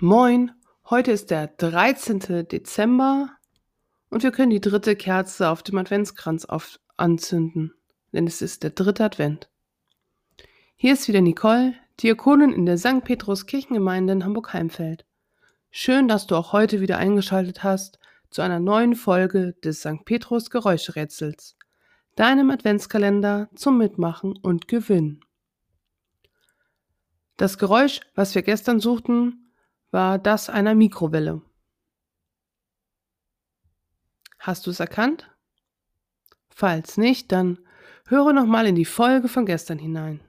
Moin, heute ist der 13. Dezember und wir können die dritte Kerze auf dem Adventskranz auf anzünden, denn es ist der dritte Advent. Hier ist wieder Nicole, Diakonin in der St. Petrus Kirchengemeinde in Hamburg-Heimfeld. Schön, dass du auch heute wieder eingeschaltet hast zu einer neuen Folge des St. Petrus Geräuscherätsels, deinem Adventskalender zum Mitmachen und Gewinnen. Das Geräusch, was wir gestern suchten, war das einer Mikrowelle. Hast du es erkannt? Falls nicht, dann höre nochmal in die Folge von gestern hinein.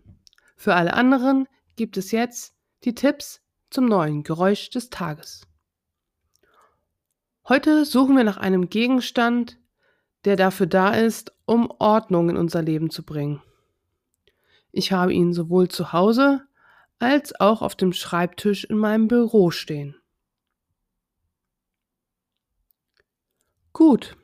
Für alle anderen gibt es jetzt die Tipps zum neuen Geräusch des Tages. Heute suchen wir nach einem Gegenstand, der dafür da ist, um Ordnung in unser Leben zu bringen. Ich habe ihn sowohl zu Hause als auch auf dem Schreibtisch in meinem Büro stehen. Gut,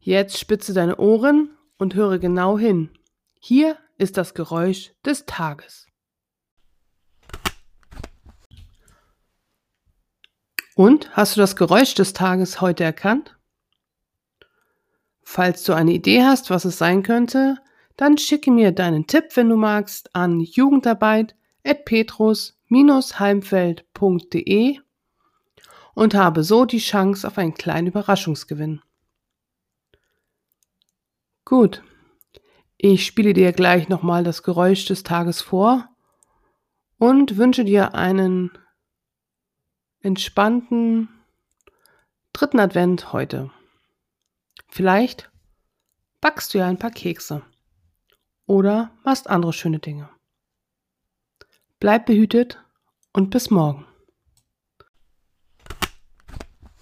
jetzt spitze deine Ohren und höre genau hin. Hier ist das Geräusch des Tages. Und hast du das Geräusch des Tages heute erkannt? Falls du eine Idee hast, was es sein könnte, dann schicke mir deinen Tipp, wenn du magst, an Jugendarbeit petrus-heimfeld.de und habe so die Chance auf einen kleinen Überraschungsgewinn. Gut, ich spiele dir gleich nochmal das Geräusch des Tages vor und wünsche dir einen entspannten dritten Advent heute. Vielleicht backst du ja ein paar Kekse oder machst andere schöne Dinge. Bleib behütet und bis morgen.